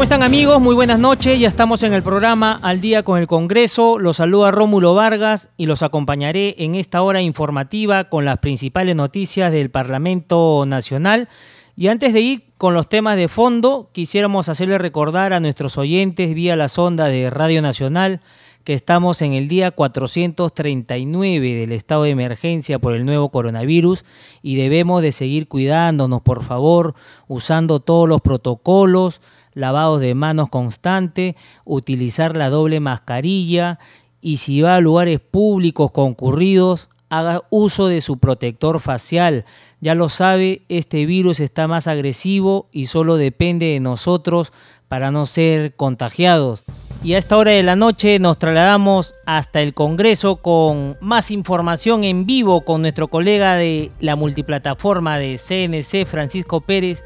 ¿Cómo están amigos? Muy buenas noches. Ya estamos en el programa Al día con el Congreso. Los saluda Rómulo Vargas y los acompañaré en esta hora informativa con las principales noticias del Parlamento Nacional. Y antes de ir con los temas de fondo, quisiéramos hacerle recordar a nuestros oyentes vía la sonda de Radio Nacional que estamos en el día 439 del estado de emergencia por el nuevo coronavirus y debemos de seguir cuidándonos, por favor, usando todos los protocolos, lavados de manos constante, utilizar la doble mascarilla y si va a lugares públicos concurridos, haga uso de su protector facial. Ya lo sabe, este virus está más agresivo y solo depende de nosotros para no ser contagiados. Y a esta hora de la noche nos trasladamos hasta el Congreso con más información en vivo con nuestro colega de la multiplataforma de CNC, Francisco Pérez,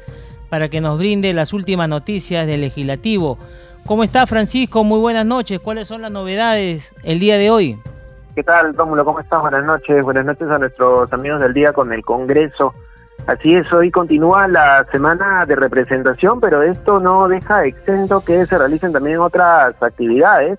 para que nos brinde las últimas noticias del legislativo. ¿Cómo está Francisco? Muy buenas noches. ¿Cuáles son las novedades el día de hoy? ¿Qué tal, Rómulo? ¿Cómo estás? Buenas noches. Buenas noches a nuestros amigos del día con el Congreso. Así es, hoy continúa la semana de representación, pero esto no deja exento que se realicen también otras actividades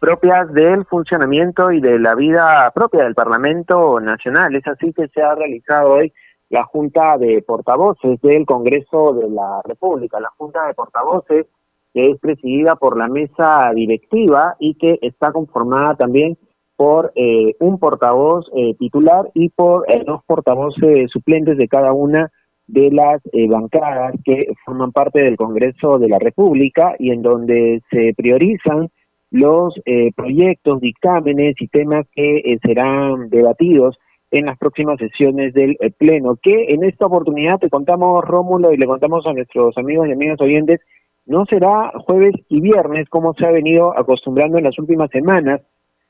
propias del funcionamiento y de la vida propia del Parlamento Nacional. Es así que se ha realizado hoy la Junta de Portavoces del Congreso de la República, la Junta de Portavoces que es presidida por la mesa directiva y que está conformada también por eh, un portavoz eh, titular y por eh, dos portavoces suplentes de cada una de las bancadas que forman parte del Congreso de la República y en donde se priorizan los proyectos, dictámenes y temas que serán debatidos en las próximas sesiones del Pleno, que en esta oportunidad te contamos, Rómulo, y le contamos a nuestros amigos y amigas oyentes, no será jueves y viernes como se ha venido acostumbrando en las últimas semanas,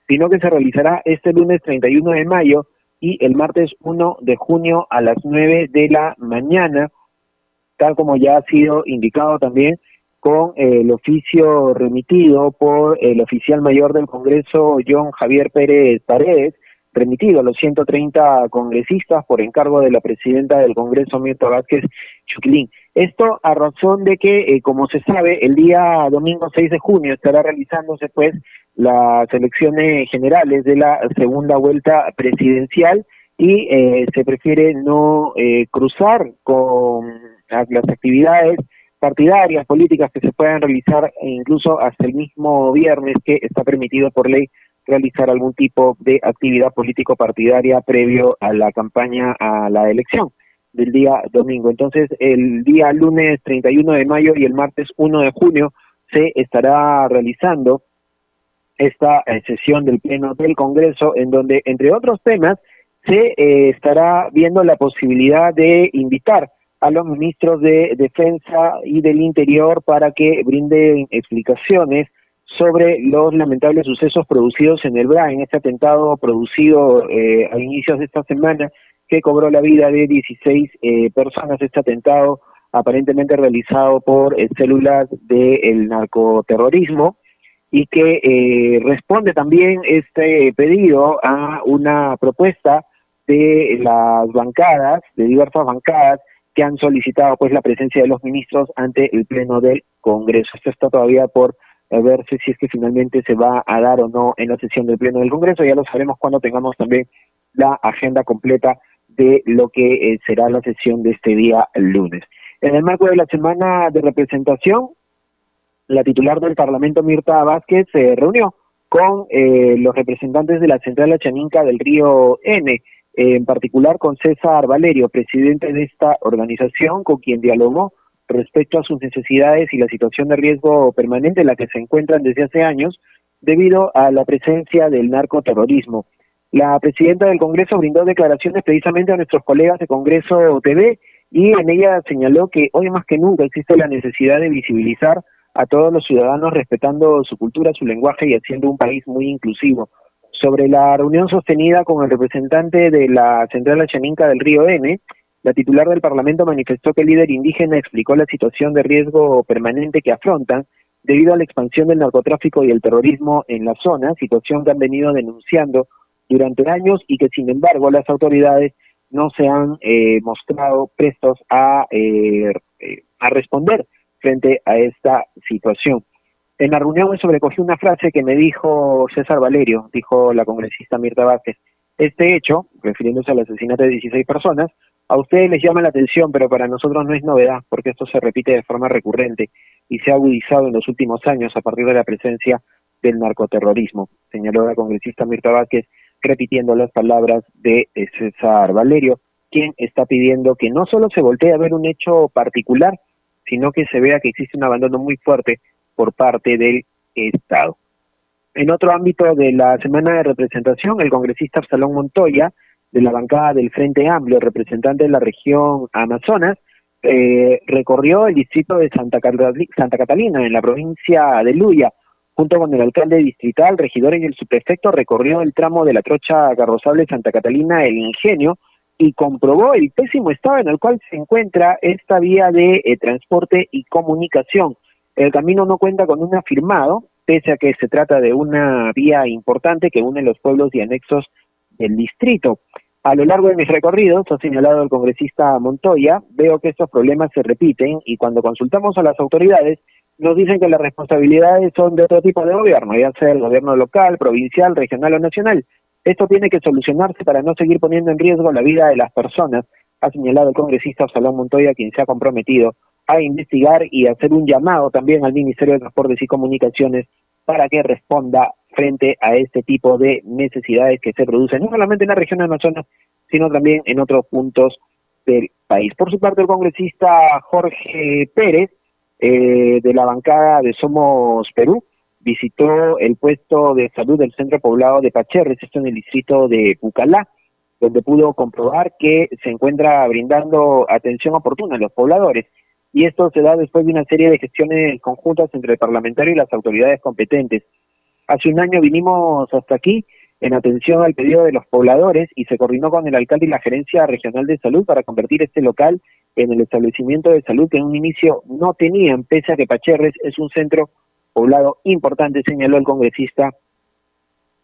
sino que se realizará este lunes 31 de mayo y el martes 1 de junio a las 9 de la mañana, tal como ya ha sido indicado también con el oficio remitido por el oficial mayor del Congreso, John Javier Pérez Paredes, remitido a los 130 congresistas por encargo de la presidenta del Congreso, Mirta Vázquez Chuquilín. Esto a razón de que, eh, como se sabe, el día domingo 6 de junio estará realizándose pues las elecciones generales de la segunda vuelta presidencial y eh, se prefiere no eh, cruzar con las actividades partidarias, políticas que se puedan realizar incluso hasta el mismo viernes que está permitido por ley realizar algún tipo de actividad político-partidaria previo a la campaña a la elección del día domingo. Entonces, el día lunes 31 de mayo y el martes 1 de junio se estará realizando esta eh, sesión del Pleno del Congreso, en donde, entre otros temas, se eh, estará viendo la posibilidad de invitar a los ministros de Defensa y del Interior para que brinden explicaciones sobre los lamentables sucesos producidos en el BRA, en este atentado producido eh, a inicios de esta semana, que cobró la vida de 16 personas, este atentado aparentemente realizado por células del narcoterrorismo y que eh, responde también este pedido a una propuesta de las bancadas, de diversas bancadas, que han solicitado pues la presencia de los ministros ante el pleno del Congreso. Esto está todavía por verse si es que finalmente se va a dar o no en la sesión del pleno del Congreso. Ya lo sabremos cuando tengamos también la agenda completa de lo que eh, será la sesión de este día lunes. En el marco de la semana de representación, la titular del Parlamento, Mirta Vázquez, se reunió con eh, los representantes de la Central Achaninca del Río N, en particular con César Valerio, presidente de esta organización, con quien dialogó respecto a sus necesidades y la situación de riesgo permanente en la que se encuentran desde hace años debido a la presencia del narcoterrorismo. La presidenta del Congreso brindó declaraciones precisamente a nuestros colegas de Congreso TV y en ella señaló que hoy más que nunca existe la necesidad de visibilizar a todos los ciudadanos respetando su cultura, su lenguaje y haciendo un país muy inclusivo. Sobre la reunión sostenida con el representante de la Central Achaninca del Río N, la titular del Parlamento manifestó que el líder indígena explicó la situación de riesgo permanente que afrontan debido a la expansión del narcotráfico y el terrorismo en la zona, situación que han venido denunciando durante años y que sin embargo las autoridades no se han eh, mostrado prestos a, eh, a responder frente a esta situación. En la reunión me sobrecogió una frase que me dijo César Valerio, dijo la congresista Mirta Vázquez. Este hecho, refiriéndose al asesinato de 16 personas, a ustedes les llama la atención, pero para nosotros no es novedad, porque esto se repite de forma recurrente y se ha agudizado en los últimos años a partir de la presencia del narcoterrorismo, señaló la congresista Mirta Vázquez, repitiendo las palabras de César Valerio, quien está pidiendo que no solo se voltee a ver un hecho particular, sino que se vea que existe un abandono muy fuerte por parte del Estado. En otro ámbito de la semana de representación, el congresista Absalón Montoya, de la bancada del Frente Amplio, representante de la región Amazonas, eh, recorrió el distrito de Santa, Catalina, en la provincia de Luya, junto con el alcalde distrital, regidor y el subprefecto, recorrió el tramo de la trocha carrozable Santa Catalina, el Ingenio, y comprobó el pésimo estado en el cual se encuentra esta vía de eh, transporte y comunicación. El camino no cuenta con un afirmado, pese a que se trata de una vía importante que une los pueblos y anexos del distrito. A lo largo de mis recorridos, ha señalado el congresista Montoya, veo que estos problemas se repiten y cuando consultamos a las autoridades nos dicen que las responsabilidades son de otro tipo de gobierno, ya sea el gobierno local, provincial, regional o nacional. Esto tiene que solucionarse para no seguir poniendo en riesgo la vida de las personas, ha señalado el congresista Salón Montoya, quien se ha comprometido a investigar y hacer un llamado también al Ministerio de Transportes y Comunicaciones para que responda frente a este tipo de necesidades que se producen no solamente en la región de Amazonas, sino también en otros puntos del país. Por su parte, el congresista Jorge Pérez, eh, de la bancada de Somos Perú, visitó el puesto de salud del centro poblado de Pacherres, esto en el distrito de Pucalá, donde pudo comprobar que se encuentra brindando atención oportuna a los pobladores. Y esto se da después de una serie de gestiones conjuntas entre el parlamentario y las autoridades competentes. Hace un año vinimos hasta aquí en atención al pedido de los pobladores y se coordinó con el alcalde y la gerencia regional de salud para convertir este local en el establecimiento de salud que en un inicio no tenían, pese a que Pacherres es un centro poblado importante, señaló el congresista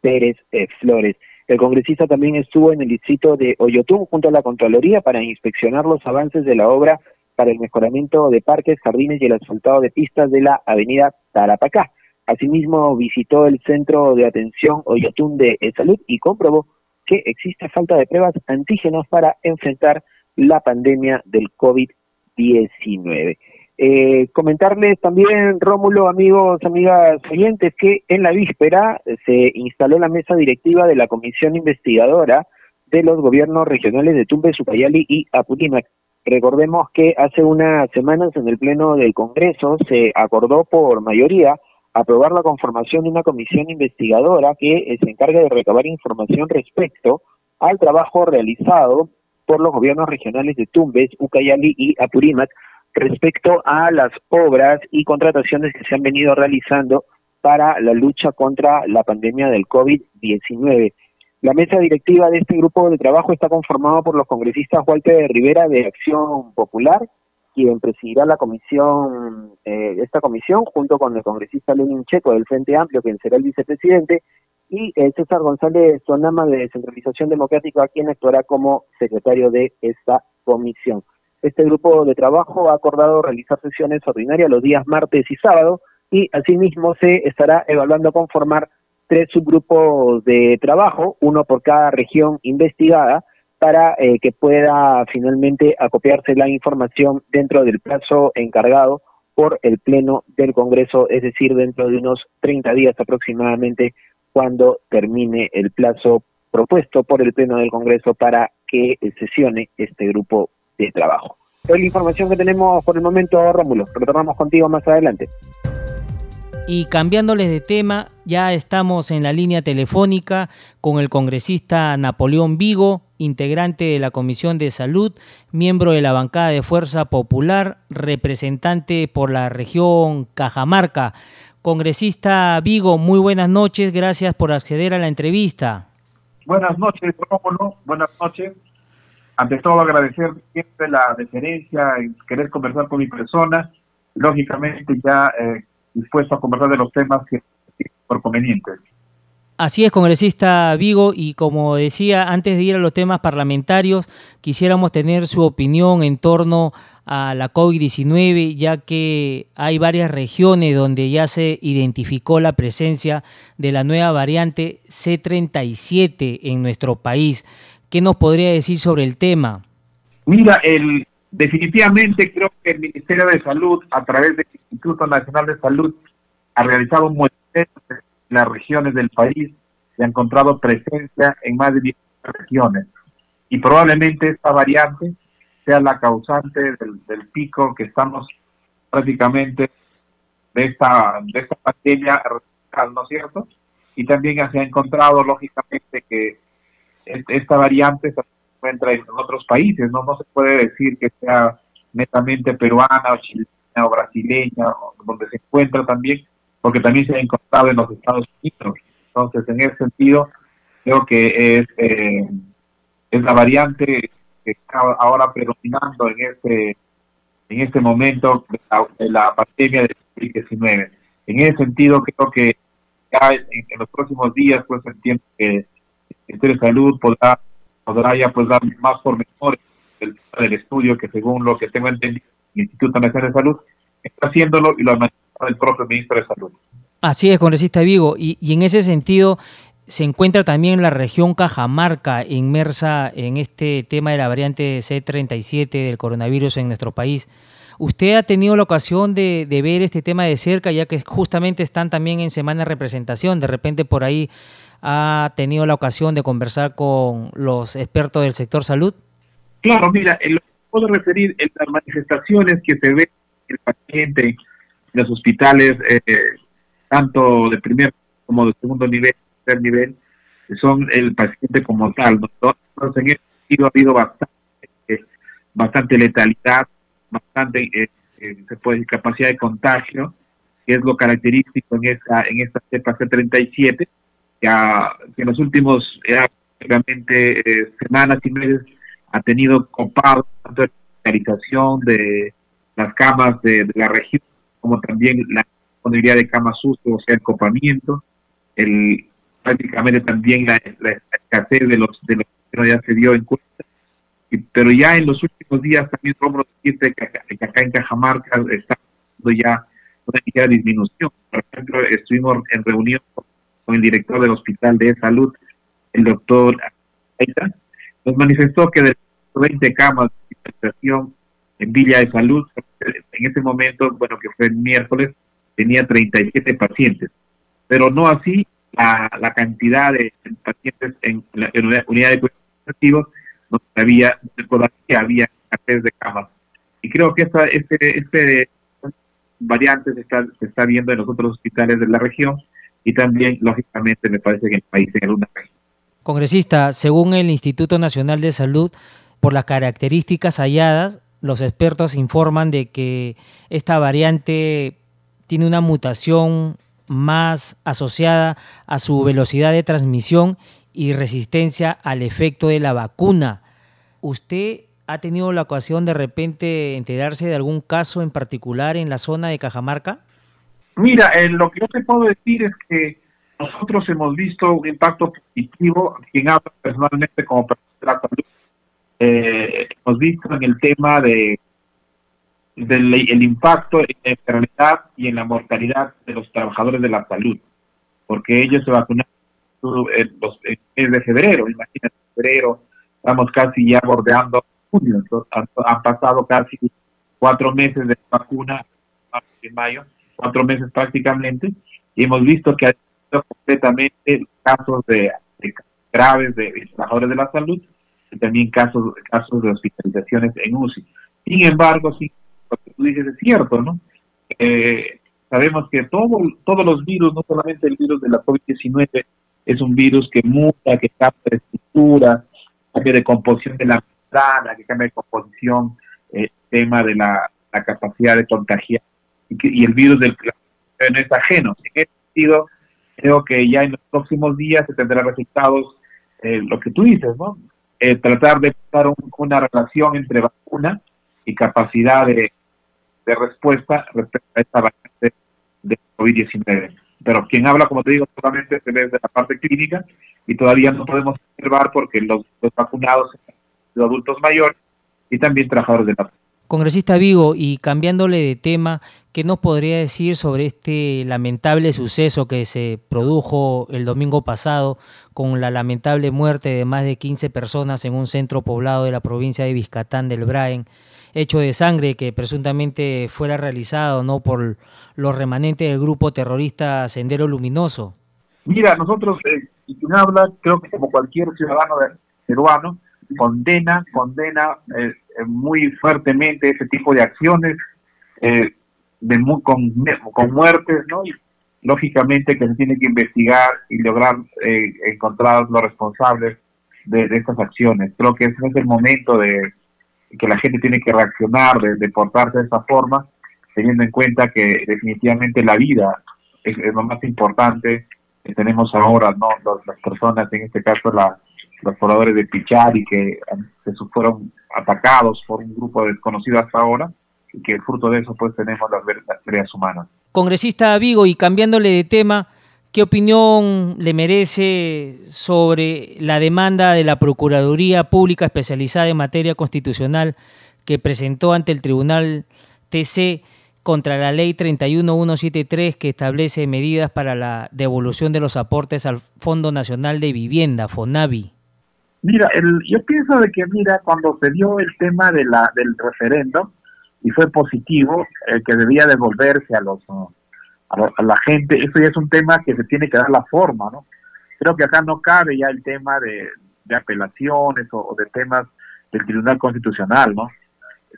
Pérez Flores. El congresista también estuvo en el distrito de Oyotún junto a la Contraloría para inspeccionar los avances de la obra para el mejoramiento de parques, jardines y el asfaltado de pistas de la avenida Tarapacá. Asimismo, visitó el Centro de Atención Oyotún de Salud y comprobó que existe falta de pruebas antígenos para enfrentar la pandemia del COVID-19. Eh, comentarles también, Rómulo, amigos, amigas oyentes, que en la víspera se instaló la mesa directiva de la comisión investigadora de los gobiernos regionales de Tumbe, Supayali y Apurímac. Recordemos que hace unas semanas en el Pleno del Congreso se acordó por mayoría aprobar la conformación de una comisión investigadora que se encarga de recabar información respecto al trabajo realizado por los gobiernos regionales de Tumbes, Ucayali y Apurímac respecto a las obras y contrataciones que se han venido realizando para la lucha contra la pandemia del COVID-19. La mesa directiva de este grupo de trabajo está conformada por los congresistas Walter Rivera de Acción Popular, quien presidirá la comisión, eh, esta comisión, junto con el congresista Lenin Checo del Frente Amplio, quien será el vicepresidente, y el César González Sonama de Descentralización Democrática, quien actuará como secretario de esta comisión. Este grupo de trabajo ha acordado realizar sesiones ordinarias los días martes y sábado y asimismo se estará evaluando conformar tres subgrupos de trabajo, uno por cada región investigada, para eh, que pueda finalmente acopiarse la información dentro del plazo encargado por el Pleno del Congreso, es decir, dentro de unos 30 días aproximadamente, cuando termine el plazo propuesto por el Pleno del Congreso para que sesione este grupo de trabajo. Es la información que tenemos por el momento, Rómulo. Retornamos contigo más adelante. Y cambiándoles de tema, ya estamos en la línea telefónica con el congresista Napoleón Vigo, integrante de la Comisión de Salud, miembro de la bancada de Fuerza Popular, representante por la región Cajamarca. Congresista Vigo, muy buenas noches, gracias por acceder a la entrevista. Buenas noches, Rómulo, buenas noches. Ante todo agradecer siempre la deferencia y querer conversar con mi persona. Lógicamente ya eh, dispuesto a conversar de los temas que por convenientes. Así es, congresista Vigo, y como decía, antes de ir a los temas parlamentarios, quisiéramos tener su opinión en torno a la COVID-19, ya que hay varias regiones donde ya se identificó la presencia de la nueva variante C37 en nuestro país. ¿Qué nos podría decir sobre el tema? Mira, el, definitivamente creo que el Ministerio de Salud, a través del Instituto Nacional de Salud, ha realizado un muestreo en las regiones del país y ha encontrado presencia en más de 10 regiones. Y probablemente esta variante sea la causante del, pico que estamos prácticamente de esta, de esta pandemia, ¿no es cierto? Y también se ha encontrado, lógicamente, que esta variante se encuentra en otros países, ¿no? No se puede decir que sea netamente peruana o chilena o brasileña, donde se encuentra también, porque también se ha encontrado en los Estados Unidos. Entonces, en ese sentido, creo que es, eh, es la variante que está ahora predominando en este en este momento de la, pandemia del COVID-19. En ese sentido, creo que ya en, los próximos días, pues entiendo que el Ministerio de Salud podrá, podrá ya pues dar más pormenores del, del estudio que según lo que tengo entendido, el Instituto Nacional de Salud está haciéndolo y lo ha el propio ministro de Salud. Así es, congresista Vigo, y, y en ese sentido se encuentra también la región Cajamarca inmersa en este tema de la variante C37 del coronavirus en nuestro país. ¿Usted ha tenido la ocasión de, ver este tema de cerca, ya que justamente están también en semana de representación? De repente por ahí ha tenido la ocasión de conversar con los expertos del sector salud. Claro, mira, lo que puedo referir en las manifestaciones que se ve el paciente en los hospitales, eh, tanto de primer como de segundo nivel, tercer nivel, son el paciente como tal. Entonces, en ese sentido ha habido bastante, eh, bastante letalidad, bastante eh, se puede capacidad de contagio, que es lo característico en esta, en esta cepa C37, que, que en los últimos realmente semanas y meses ha tenido copado tanto la hospitalización de las camas de, la región, como también la disponibilidad de camas UCI, o sea, el copamiento, el, prácticamente también la, escasez de los, de los que ya se dio en cuenta. pero ya en los últimos días también podemos decir que, que acá en Cajamarca está ya una ligera disminución. Por ejemplo, estuvimos en reunión con el director del Hospital de Salud, el doctor Aita, nos manifestó que de 20 camas de infectación en Villa de Salud, en ese momento, bueno, que fue el miércoles, tenía 37 pacientes, pero no así la, la cantidad de pacientes en la unidad de cuidados no había, todavía había escasez de camas. Y creo que esta, este, este variante se está, se está viendo en los otros hospitales de la región y también, lógicamente, me parece que el país en alguna. Congresista, según el Instituto Nacional de Salud, por las características halladas, los expertos informan de que esta variante tiene una mutación más asociada a su velocidad de transmisión y resistencia al efecto de la vacuna. ¿Usted ha tenido la ocasión de repente enterarse de algún caso en particular en la zona de Cajamarca? Mira, eh, lo que yo te puedo decir es que nosotros hemos visto un impacto positivo, quien habla personalmente como persona eh, hemos visto en el tema de del el impacto en la enfermedad y en la mortalidad de los trabajadores de la salud, porque ellos se vacunaron en los meses de febrero, imagínate, febrero, estamos casi ya bordeando junio, han, pasado casi cuatro meses de vacuna, en mayo, cuatro meses prácticamente, y hemos visto que ha habido completamente casos de, graves de trabajadores de la salud y también casos, casos de hospitalizaciones en UCI. Sin embargo, sí, lo que tú dices es cierto, ¿no? Eh, Sabemos que todo, todos los virus, no solamente el virus de la COVID-19, es un virus que muta, que cambia de estructura, cambia de composición de la membrana, que cambia de composición, el eh, tema de la, capacidad de contagiar. Y, el virus del no es ajeno. En ese sentido, creo que ya en los próximos días se tendrán resultados, eh, lo que tú dices, ¿no? Eh, tratar de buscar una relación entre vacuna y capacidad de, respuesta respecto a esta variante de COVID-19. Pero quien habla, como te digo, solamente se ve desde la parte clínica y todavía no podemos observar porque los, los vacunados los adultos mayores y también trabajadores de la Congresista Vigo, y cambiándole de tema, ¿qué nos podría decir sobre este lamentable suceso que se produjo el domingo pasado con la lamentable muerte de más de 15 personas en un centro poblado de la provincia de Vizcatán del Braen? hecho de sangre que presuntamente fuera realizado no por los remanentes del grupo terrorista Sendero Luminoso. Mira, nosotros, eh, y quien habla, creo que como cualquier ciudadano peruano, condena, condena eh, muy fuertemente ese tipo de acciones eh, de con, con muertes, ¿no? Y lógicamente que se tiene que investigar y lograr encontrar los responsables de, estas acciones. Creo que ese es el momento de que la gente tiene que reaccionar, de, portarse de esa forma, teniendo en cuenta que definitivamente la vida es, lo más importante que tenemos ahora, ¿no? las personas, en este caso la, los pobladores de Pichari que se fueron atacados por un grupo desconocido hasta ahora y que fruto de eso pues tenemos las, las humanas. Congresista Vigo, y cambiándole de tema, ¿qué opinión le merece sobre la demanda de la Procuraduría Pública Especializada en Materia Constitucional que presentó ante el Tribunal TC contra la ley 31173 que establece medidas para la devolución de los aportes al Fondo Nacional de Vivienda, FONAVI? Mira, el, yo pienso de que, mira, cuando se dio el tema de la, del referendo y fue positivo, el que debía devolverse a los a, la gente, eso ya es un tema que se tiene que dar la forma, ¿no? Creo que acá no cabe ya el tema de, apelaciones o, de temas del Tribunal Constitucional, ¿no?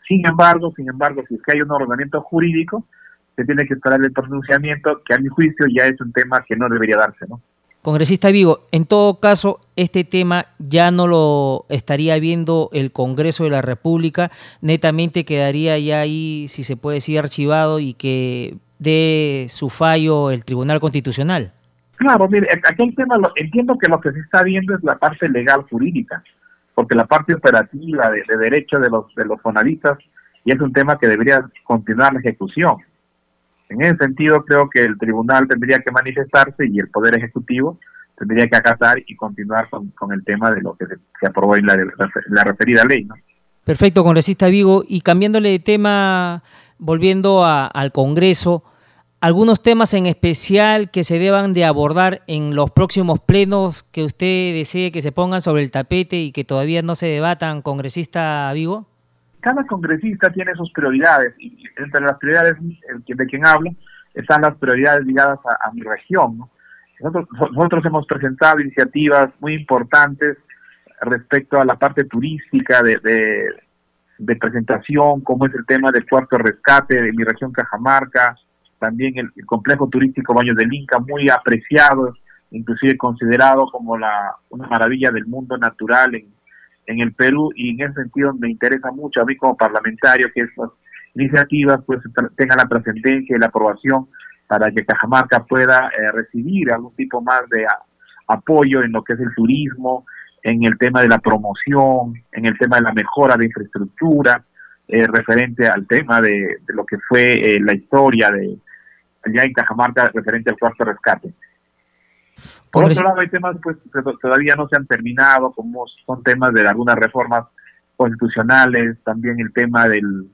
Sin embargo, sin embargo, si es que hay un ordenamiento jurídico, se tiene que esperar el pronunciamiento, que a mi juicio ya es un tema que no debería darse, ¿no? Congresista Vigo, en todo caso, este tema ya no lo estaría viendo el Congreso de la República, netamente quedaría ya ahí, si se puede decir, archivado y que dé su fallo el Tribunal Constitucional. Claro, mire, aquel tema, lo, entiendo que lo que se está viendo es la parte legal jurídica, porque la parte operativa de, derecho de los, de los y es un tema que debería continuar la ejecución. En ese sentido, creo que el tribunal tendría que manifestarse y el Poder Ejecutivo tendría que acatar y continuar con, el tema de lo que se, aprobó en la, referida ley. ¿no? Perfecto, congresista Vigo. Y cambiándole de tema, volviendo al Congreso, algunos temas en especial que se deban de abordar en los próximos plenos que usted desee que se pongan sobre el tapete y que todavía no se debatan, congresista Vigo? Cada congresista tiene sus prioridades y entre las prioridades de quien habla están las prioridades ligadas a, mi región. Nosotros, hemos presentado iniciativas muy importantes respecto a la parte turística de, de, presentación, como es el tema del cuarto rescate de mi región Cajamarca, también el, complejo turístico Baños del Inca, muy apreciado, inclusive considerado como la, una maravilla del mundo natural en, en el Perú y en ese sentido me interesa mucho a mí como parlamentario que estas iniciativas pues tengan la trascendencia y la aprobación para que Cajamarca pueda eh, recibir algún tipo más de apoyo en lo que es el turismo, en el tema de la promoción, en el tema de la mejora de infraestructura, eh, referente al tema de, lo que fue eh, la historia de allá en Cajamarca referente al cuarto rescate. Por otro lado, hay temas pues, que todavía no se han terminado, como son temas de algunas reformas constitucionales, también el tema del,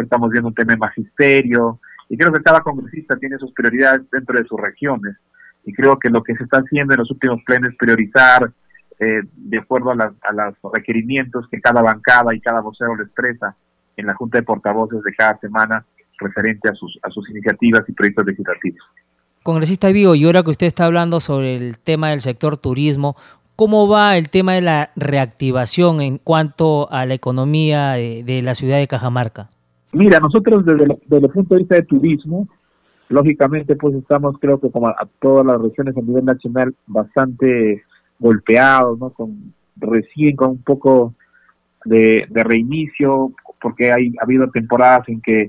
estamos viendo un tema de magisterio, y creo que cada congresista tiene sus prioridades dentro de sus regiones, y creo que lo que se está haciendo en los últimos plenos es priorizar eh, de acuerdo a, a los requerimientos que cada bancada y cada vocero le expresa en la Junta de Portavoces de cada semana referente a sus, a sus iniciativas y proyectos legislativos. Congresista Vigo, y ahora que usted está hablando sobre el tema del sector turismo, ¿cómo va el tema de la reactivación en cuanto a la economía de, la ciudad de Cajamarca? Mira, nosotros desde, el punto de vista de turismo Lógicamente, pues estamos, creo que como a, todas las regiones a nivel nacional, bastante golpeados, ¿no? Con, recién con un poco de, reinicio, porque hay, ha habido temporadas en que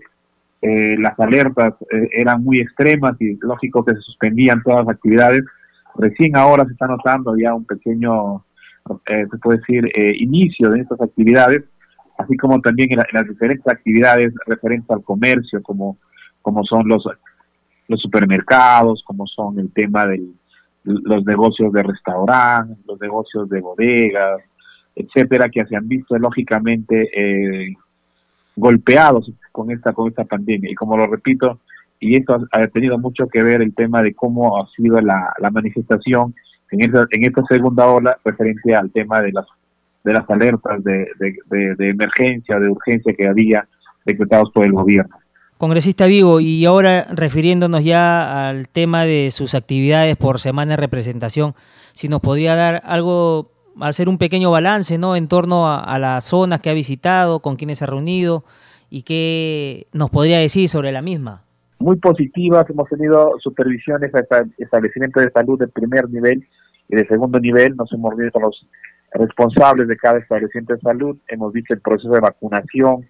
eh, las alertas eh, eran muy extremas y lógico que se suspendían todas las actividades. Recién ahora se está notando ya un pequeño, eh, se puede decir, inicio de estas actividades, así como también en, las diferentes actividades referentes al comercio, como, como son los, los supermercados, como son el tema de los negocios de restaurantes, los negocios de bodegas, etcétera, que se han visto lógicamente eh, golpeados con esta con esta pandemia. Y como lo repito y esto ha, tenido mucho que ver el tema de cómo ha sido la, manifestación en esta, en esta segunda ola referente al tema de las de las alertas de, de, de emergencia de urgencia que había decretados por el gobierno. Congresista Vigo, y ahora refiriéndonos ya al tema de sus actividades por semana de representación, si nos podría dar algo hacer un pequeño balance ¿no? en torno a, las zonas que ha visitado, con quienes se ha reunido y qué nos podría decir sobre la misma. Muy positivas, hemos tenido supervisiones a establecimientos de salud de primer nivel y de segundo nivel, nos hemos reunido con los responsables de cada establecimiento de salud, hemos visto el proceso de vacunación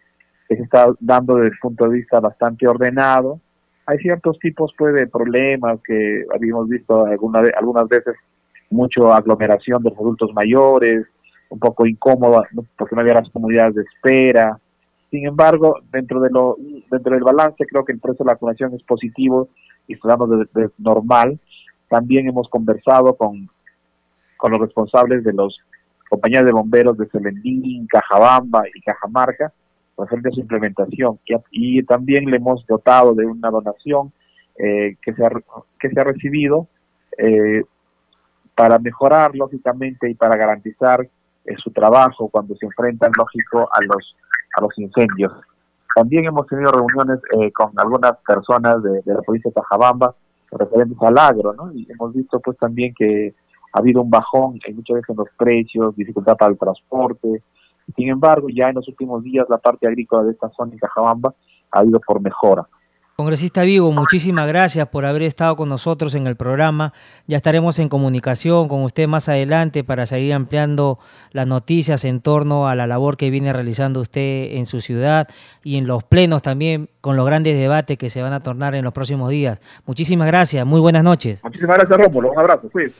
que se está dando desde el punto de vista bastante ordenado. Hay ciertos tipos pues, de problemas que habíamos visto alguna, algunas veces mucho aglomeración de los adultos mayores, un poco incómodo porque no había las comunidades de espera. Sin embargo, dentro de lo dentro del balance creo que el proceso de vacunación es positivo y está dando de, normal. También hemos conversado con, con los responsables de los compañías de bomberos de Celendín, Cajabamba y Cajamarca de su implementación y, y, también le hemos dotado de una donación eh, que, se ha, que se ha recibido eh, para mejorar lógicamente y para garantizar eh, su trabajo cuando se enfrentan lógico a los a los incendios. También hemos tenido reuniones eh, con algunas personas de, la provincia de Tajabamba referentes al agro, ¿no? Y hemos visto pues también que ha habido un bajón en muchas veces en los precios, dificultad para el transporte. Sin embargo, ya en los últimos días la parte agrícola de esta zona en Cajabamba ha ido por mejora. Congresista Vigo, muchísimas gracias por haber estado con nosotros en el programa. Ya estaremos en comunicación con usted más adelante para seguir ampliando las noticias en torno a la labor que viene realizando usted en su ciudad y en los plenos también con los grandes debates que se van a tornar en los próximos días. Muchísimas gracias, muy buenas noches. Muchísimas gracias, Rómulo. Un abrazo. Pues.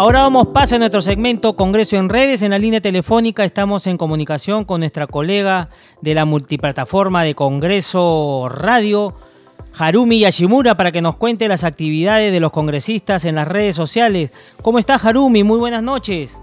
Ahora damos paso a nuestro segmento Congreso en Redes. En la línea telefónica estamos en comunicación con nuestra colega de la multiplataforma de Congreso Radio, Harumi Yashimura, para que nos cuente las actividades de los congresistas en las redes sociales. ¿Cómo está Harumi? Muy buenas noches.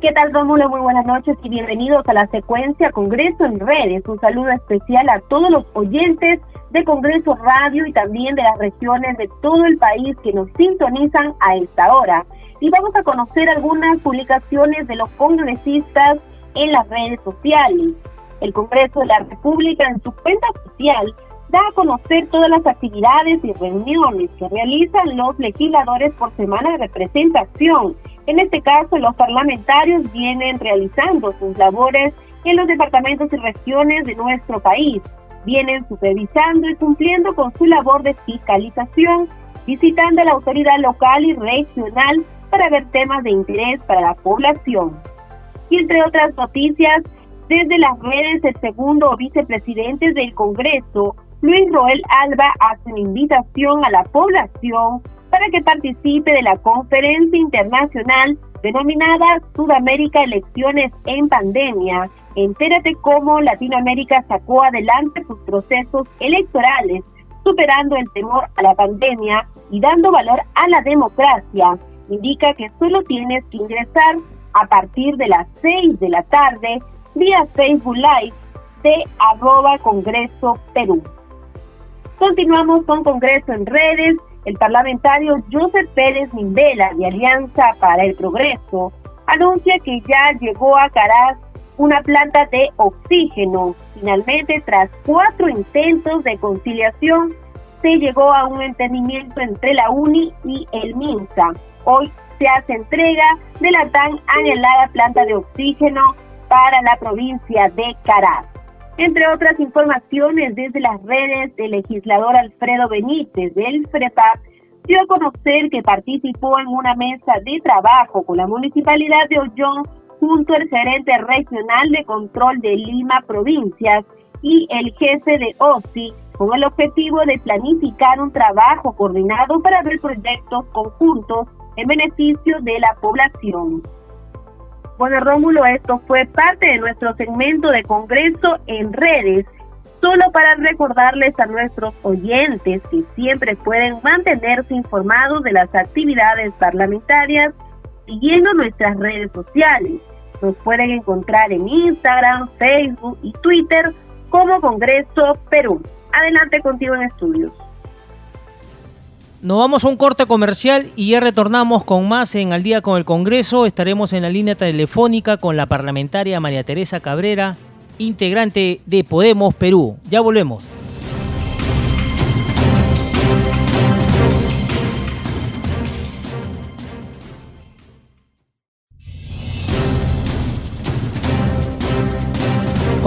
¿Qué tal, Rómulo? Muy buenas noches y bienvenidos a la secuencia Congreso en Redes. Un saludo especial a todos los oyentes de Congreso Radio y también de las regiones de todo el país que nos sintonizan a esta hora y vamos a conocer algunas publicaciones de los congresistas en las redes sociales. El Congreso de la República en su cuenta oficial da a conocer todas las actividades y reuniones que realizan los legisladores por semana de representación. En este caso, los parlamentarios vienen realizando sus labores en los departamentos y regiones de nuestro país. Vienen supervisando y cumpliendo con su labor de fiscalización, visitando a la autoridad local y regional para ver temas de interés para la población. Y entre otras noticias, desde las redes el segundo vicepresidente del Congreso, Luis Roel Alba, hace una invitación a la población para que participe de la conferencia internacional denominada Sudamérica Elecciones en Pandemia. Entérate cómo Latinoamérica sacó adelante sus procesos electorales, superando el temor a la pandemia y dando valor a la democracia indica que solo tienes que ingresar a partir de las 6 de la tarde vía Facebook Live de arroba Congreso Perú. Continuamos con Congreso en redes. El parlamentario Joseph Pérez Mimbela de Alianza para el Progreso anuncia que ya llegó a Caraz una planta de oxígeno. Finalmente, tras cuatro intentos de conciliación, se llegó a un entendimiento entre la UNI y el MINSA. Hoy se hace entrega de la tan anhelada planta de oxígeno para la provincia de Caraz. Entre otras informaciones, desde las redes, el legislador Alfredo Benítez del FREPAP dio a conocer que participó en una mesa de trabajo con la municipalidad de Ollón junto al gerente regional de control de Lima Provincias y el jefe de OSI con el objetivo de planificar un trabajo coordinado para ver proyectos conjuntos en beneficio de la población. Bueno, Rómulo, esto fue parte de nuestro segmento de Congreso en redes, solo para recordarles a nuestros oyentes que siempre pueden mantenerse informados de las actividades parlamentarias siguiendo nuestras redes sociales. Nos pueden encontrar en Instagram, Facebook y Twitter como Congreso Perú. Adelante contigo en estudios. Nos vamos a un corte comercial y ya retornamos con más en Al día con el Congreso. Estaremos en la línea telefónica con la parlamentaria María Teresa Cabrera, integrante de Podemos Perú. Ya volvemos.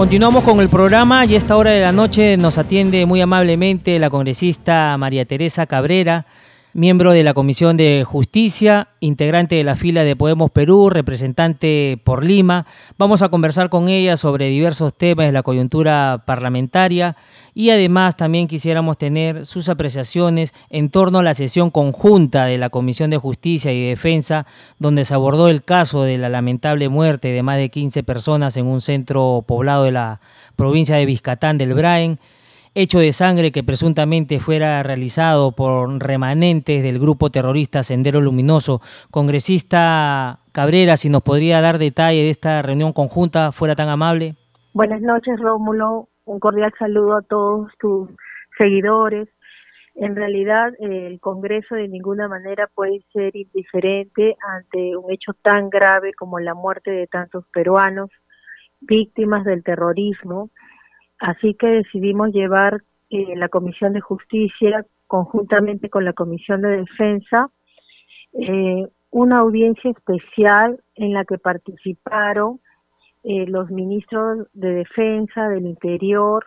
Continuamos con el programa y a esta hora de la noche nos atiende muy amablemente la congresista María Teresa Cabrera, miembro de la Comisión de Justicia, integrante de la fila de Podemos Perú, representante por Lima. Vamos a conversar con ella sobre diversos temas de la coyuntura parlamentaria y además también quisiéramos tener sus apreciaciones en torno a la sesión conjunta de la Comisión de Justicia y Defensa, donde se abordó el caso de la lamentable muerte de más de 15 personas en un centro poblado de la provincia de Vizcatán del Braen, hecho de sangre que presuntamente fuera realizado por remanentes del grupo terrorista Sendero Luminoso. Congresista Cabrera, si nos podría dar detalle de esta reunión conjunta, fuera tan amable. Buenas noches, Rómulo un cordial saludo a todos tus seguidores. En realidad, el Congreso de ninguna manera puede ser indiferente ante un hecho tan grave como la muerte de tantos peruanos víctimas del terrorismo. Así que decidimos llevar eh, la Comisión de Justicia conjuntamente con la Comisión de Defensa eh, una audiencia especial en la que participaron eh, los ministros de Defensa, del Interior,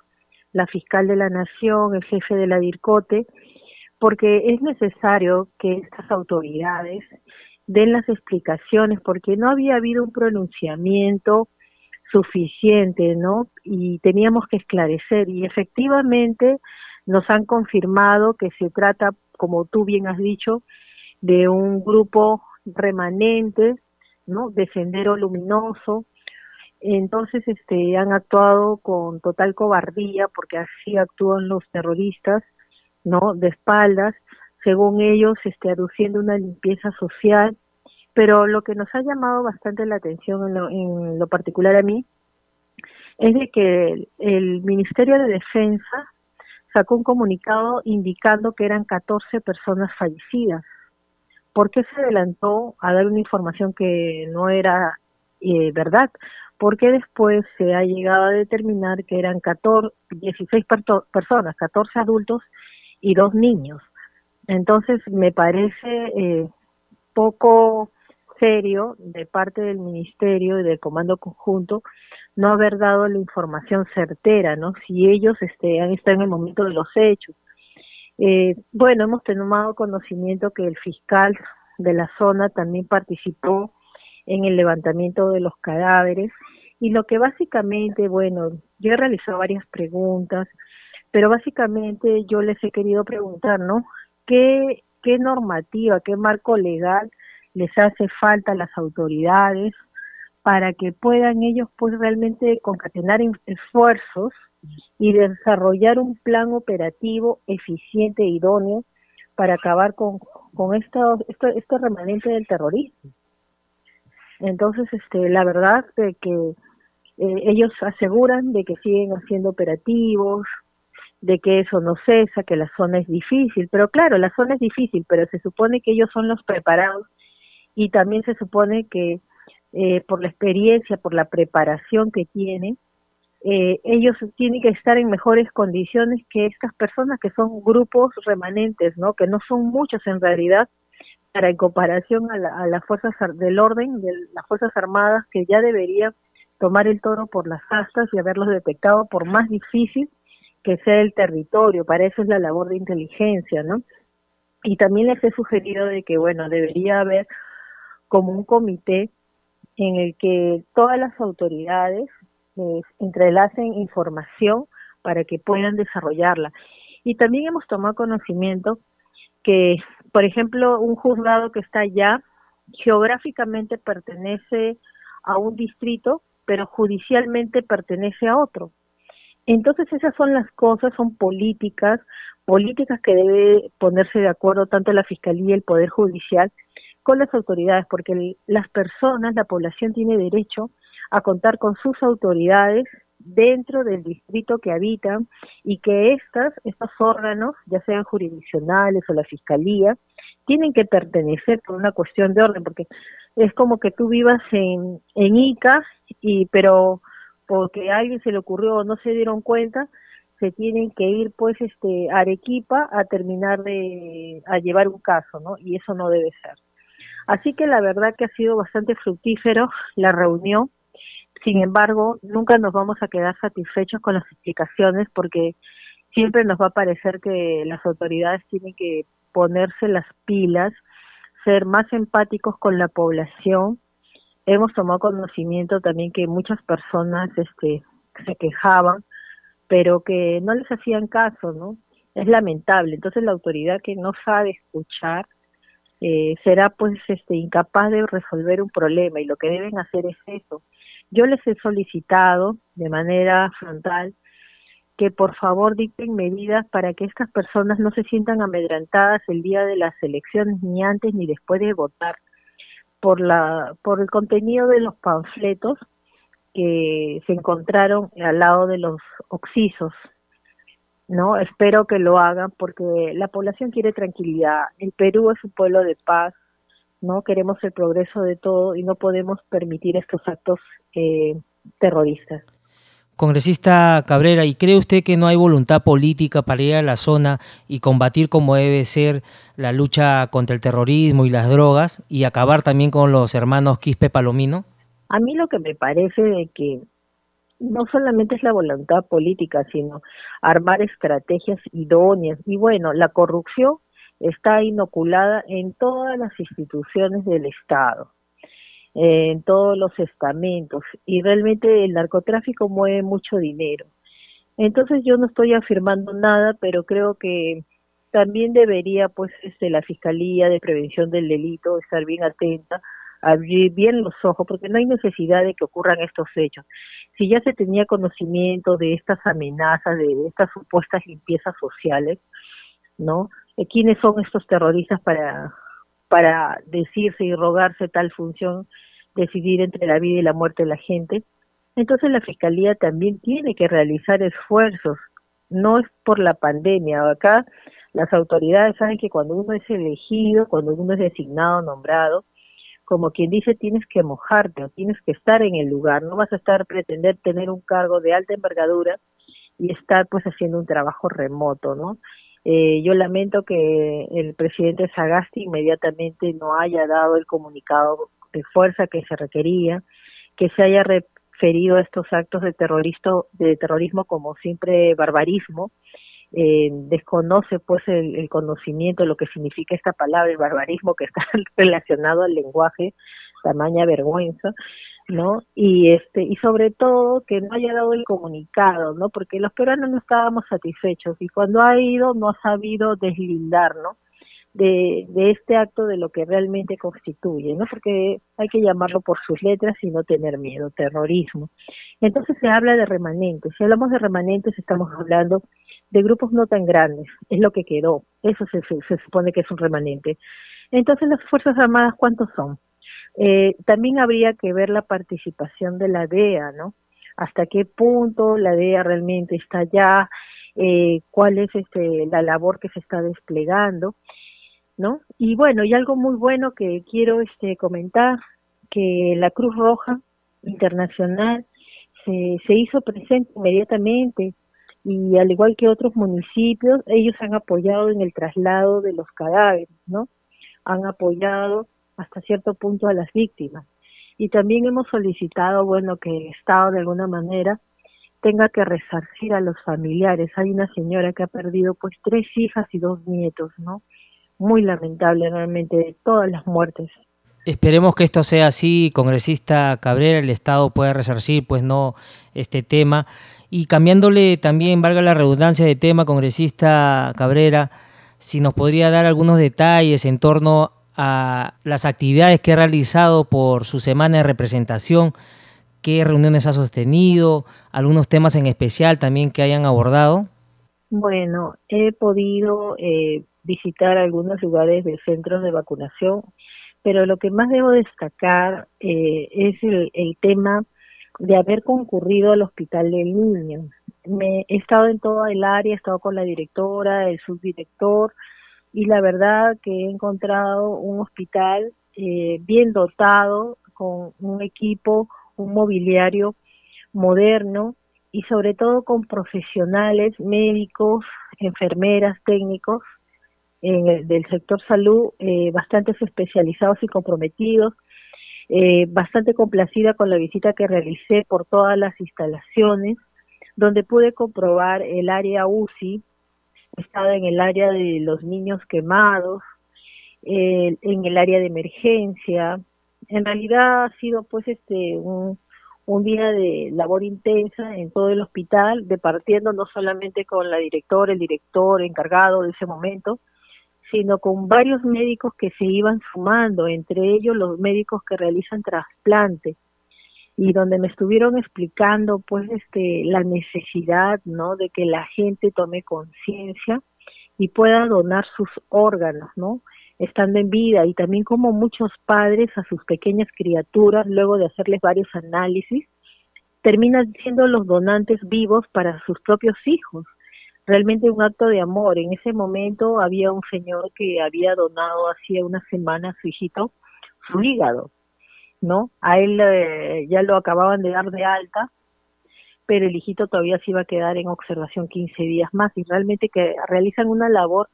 la fiscal de la Nación, el jefe de la DIRCOTE, porque es necesario que estas autoridades den las explicaciones, porque no había habido un pronunciamiento suficiente, ¿no? Y teníamos que esclarecer, y efectivamente nos han confirmado que se trata, como tú bien has dicho, de un grupo remanente, ¿no? De sendero luminoso, entonces este han actuado con total cobardía porque así actúan los terroristas no de espaldas según ellos este aduciendo una limpieza social pero lo que nos ha llamado bastante la atención en lo, en lo particular a mí es de que el, Ministerio de Defensa sacó un comunicado indicando que eran 14 personas fallecidas. ¿Por qué se adelantó a dar una información que no era eh, verdad? porque después se ha llegado a determinar que eran 14, 16 personas, 14 adultos y dos niños. Entonces me parece eh, poco serio de parte del ministerio y del comando conjunto no haber dado la información certera, ¿no? Si ellos este, han estado en el momento de los hechos. Eh, bueno, hemos tomado conocimiento que el fiscal de la zona también participó en el levantamiento de los cadáveres y lo que básicamente, bueno, yo he realizado varias preguntas, pero básicamente yo les he querido preguntar, ¿no? ¿Qué, qué normativa, qué marco legal les hace falta a las autoridades para que puedan ellos pues realmente concatenar esfuerzos y desarrollar un plan operativo eficiente e idóneo para acabar con, con esto, esto, esto remanente del terrorismo. Entonces, este, la verdad de que eh, ellos aseguran de que siguen haciendo operativos, de que eso no cesa, que la zona es difícil, pero claro, la zona es difícil, pero se supone que ellos son los preparados y también se supone que eh, por la experiencia, por la preparación que tienen, eh, ellos tienen que estar en mejores condiciones que estas personas que son grupos remanentes, ¿no? Que no son muchos en realidad, para en comparación a, las fuerzas del orden, de las fuerzas armadas que ya deberían tomar el toro por las astas y haberlos detectado por más difícil que sea el territorio. Para eso es la labor de inteligencia, ¿no? Y también les he sugerido de que, bueno, debería haber como un comité en el que todas las autoridades eh, entrelacen información para que puedan desarrollarla. Y también hemos tomado conocimiento que, por ejemplo, un juzgado que está allá geográficamente pertenece a un distrito, pero judicialmente pertenece a otro. Entonces esas son las cosas, son políticas, políticas que debe ponerse de acuerdo tanto la Fiscalía y el Poder Judicial con las autoridades, porque las personas, la población tiene derecho a contar con sus autoridades dentro del distrito que habitan y que estas, estos órganos, ya sean jurisdiccionales o la fiscalía, tienen que pertenecer por una cuestión de orden, porque es como que tú vivas en, en Ica, y, pero porque a alguien se le ocurrió o no se dieron cuenta, se tienen que ir pues este a Arequipa a terminar de a llevar un caso, ¿no? Y eso no debe ser. Así que la verdad que ha sido bastante fructífero la reunión. Sin embargo, nunca nos vamos a quedar satisfechos con las explicaciones porque siempre nos va a parecer que las autoridades tienen que ponerse las pilas, ser más empáticos con la población. Hemos tomado conocimiento también que muchas personas este, se quejaban, pero que no les hacían caso, ¿no? Es lamentable. Entonces la autoridad que no sabe escuchar eh, será pues este incapaz de resolver un problema y lo que deben hacer es eso. Yo les he solicitado de manera frontal que por favor dicten medidas para que estas personas no se sientan amedrantadas el día de las elecciones ni antes ni después de votar por la por el contenido de los panfletos que se encontraron al lado de los oxisos no espero que lo hagan porque la población quiere tranquilidad. El Perú es un pueblo de paz no queremos el progreso de todo y no podemos permitir estos actos eh, terroristas. Congresista Cabrera, ¿y cree usted que no hay voluntad política para ir a la zona y combatir como debe ser la lucha contra el terrorismo y las drogas y acabar también con los hermanos Quispe Palomino? A mí lo que me parece de que no solamente es la voluntad política, sino armar estrategias idóneas. Y bueno, la corrupción está inoculada en todas las instituciones del Estado en todos los estamentos y realmente el narcotráfico mueve mucho dinero. Entonces yo no estoy afirmando nada, pero creo que también debería pues este, la Fiscalía de Prevención del Delito estar bien atenta, abrir bien los ojos, porque no hay necesidad de que ocurran estos hechos. Si ya se tenía conocimiento de estas amenazas, de estas supuestas limpiezas sociales, ¿no? Eh, ¿Quiénes son estos terroristas para para decirse y rogarse tal función, decidir entre la vida y la muerte de la gente. Entonces la Fiscalía también tiene que realizar esfuerzos, no es por la pandemia. Acá las autoridades saben que cuando uno es elegido, cuando uno es designado, nombrado, como quien dice, tienes que mojarte o tienes que estar en el lugar, no vas a estar pretender tener un cargo de alta envergadura y estar pues haciendo un trabajo remoto, ¿no? Eh, yo lamento que el presidente Sagasti inmediatamente no haya dado el comunicado de fuerza que se requería, que se haya referido a estos actos de, de terrorismo como siempre barbarismo, eh, desconoce pues el, conocimiento de lo que significa esta palabra, el barbarismo que está relacionado al lenguaje, tamaña vergüenza, ¿no? Y este y sobre todo que no haya dado el comunicado, ¿no? Porque los peruanos no estábamos satisfechos y cuando ha ido no ha sabido deslindar, ¿no? De, de este acto de lo que realmente constituye, ¿no? Porque hay que llamarlo por sus letras y no tener miedo, terrorismo. Entonces se habla de remanentes. Si hablamos de remanentes estamos hablando de grupos no tan grandes, es lo que quedó. Eso se, se supone que es un remanente. Entonces las Fuerzas Armadas, ¿cuántos son? Eh, también habría que ver la participación de la DEA, ¿no? Hasta qué punto la DEA realmente está allá, eh, cuál es este, la labor que se está desplegando, ¿no? Y bueno, y algo muy bueno que quiero este, comentar, que la Cruz Roja Internacional se, se hizo presente inmediatamente y al igual que otros municipios, ellos han apoyado en el traslado de los cadáveres, ¿no? Han apoyado hasta cierto punto a las víctimas. y también hemos solicitado, bueno, que el Estado de alguna manera tenga que resarcir a los familiares. Hay una señora que ha perdido pues tres hijas y dos nietos, ¿no? Muy lamentable realmente de todas las muertes. Esperemos que esto sea así, congresista Cabrera, el Estado pueda resarcir pues no este tema. Y cambiándole también, valga la redundancia de tema, congresista Cabrera, si nos podría dar algunos detalles en torno a las actividades que ha realizado por su semana de representación qué reuniones ha sostenido, algunos temas en especial también que hayan abordado. Bueno, he podido eh, visitar algunos lugares de centros de vacunación, pero lo que más debo destacar eh, es el, tema de haber concurrido al Hospital del Niño. Me, he estado en toda el área, he estado con la directora, el subdirector, y la verdad que he encontrado un hospital eh, bien dotado, con un equipo un mobiliario moderno y sobre todo con profesionales, médicos, enfermeras, técnicos en el, del sector salud, eh, bastante especializados y comprometidos, eh, bastante complacida con la visita que realicé por todas las instalaciones, donde pude comprobar el área UCI, estaba en el área de los niños quemados, en el área de emergencia, en realidad ha sido pues este un, un día de labor intensa en todo el hospital, departiendo no solamente con la directora, el director encargado de ese momento, sino con varios médicos que se iban sumando, entre ellos los médicos que realizan trasplante y donde me estuvieron explicando pues este la necesidad, ¿no? de que la gente tome conciencia y pueda donar sus órganos, ¿no? estando en vida y también como muchos padres a sus pequeñas criaturas, luego de hacerles varios análisis, terminan siendo los donantes vivos para sus propios hijos. Realmente un acto de amor. En ese momento había un señor que había donado hacía una semana a su hijito su hígado, ¿no? A él eh, ya lo acababan de dar de alta, pero el hijito todavía se iba a quedar en observación 15 días más y realmente que realizan una labor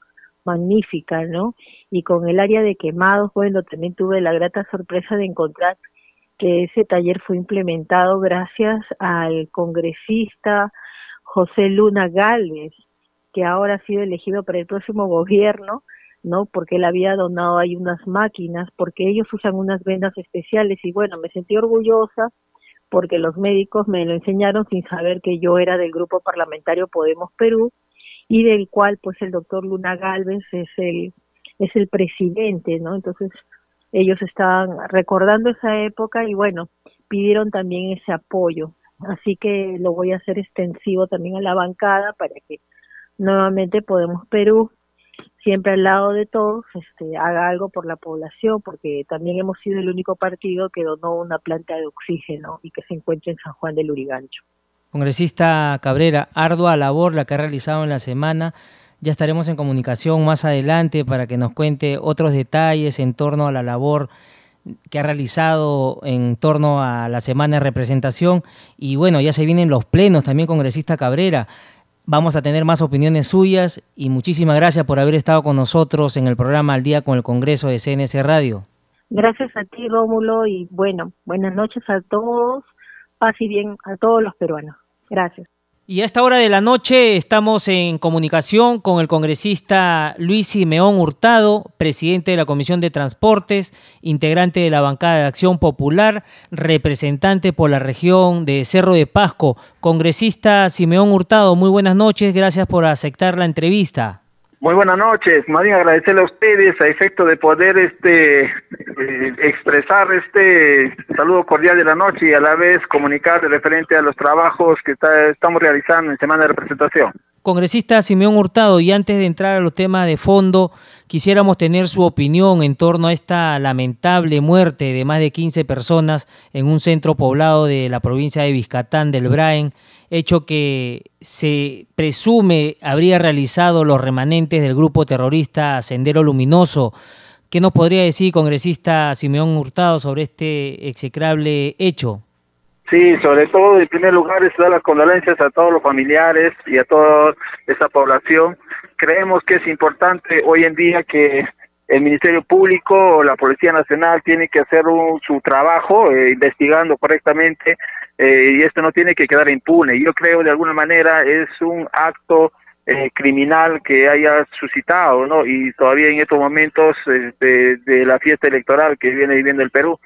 magnífica, ¿no? Y con el área de quemados, bueno, también tuve la grata sorpresa de encontrar que ese taller fue implementado gracias al congresista José Luna Galvez, que ahora ha sido elegido para el próximo gobierno, ¿no? Porque él había donado ahí unas máquinas, porque ellos usan unas vendas especiales y bueno, me sentí orgullosa porque los médicos me lo enseñaron sin saber que yo era del grupo parlamentario Podemos Perú y del cual pues el doctor Luna Galvez es el, es el presidente, ¿no? Entonces ellos estaban recordando esa época y bueno, pidieron también ese apoyo. Así que lo voy a hacer extensivo también a la bancada para que nuevamente Podemos Perú, siempre al lado de todos, este, haga algo por la población, porque también hemos sido el único partido que donó una planta de oxígeno y que se encuentra en San Juan del Urigancho. Congresista Cabrera, ardua labor la que ha realizado en la semana. Ya estaremos en comunicación más adelante para que nos cuente otros detalles en torno a la labor que ha realizado en torno a la semana de representación. Y bueno, ya se vienen los plenos también, congresista Cabrera. Vamos a tener más opiniones suyas y muchísimas gracias por haber estado con nosotros en el programa Al Día con el Congreso de CNS Radio. Gracias a ti, Rómulo, y bueno, buenas noches a todos paz y bien a todos los peruanos. Gracias. Y a esta hora de la noche estamos en comunicación con el congresista Luis Simeón Hurtado, presidente de la Comisión de Transportes, integrante de la bancada de Acción Popular, representante por la región de Cerro de Pasco. Congresista Simeón Hurtado, muy buenas noches, gracias por aceptar la entrevista. Muy buenas noches, más agradecerle a ustedes a efecto de poder este eh, expresar este saludo cordial de la noche y a la vez comunicar referente a los trabajos que estamos realizando en Semana de Representación. Congresista Simeón Hurtado, y antes de entrar a los temas de fondo, quisiéramos tener su opinión en torno a esta lamentable muerte de más de 15 personas en un centro poblado de la provincia de Vizcatán del Braen, hecho que se presume habría realizado los remanentes del grupo terrorista Sendero Luminoso. ¿Qué nos podría decir, congresista Simeón Hurtado, sobre este execrable hecho? Sí, sobre todo, en primer lugar, es dar las condolencias a todos los familiares y a toda esta población. Creemos que es importante hoy en día que el Ministerio Público o la Policía Nacional tiene que hacer su trabajo eh, investigando correctamente eh, y esto no tiene que quedar impune. Yo creo de alguna manera es un acto eh, criminal que haya suscitado, ¿no? Y todavía en estos momentos este, de, la fiesta electoral que viene viviendo el Perú.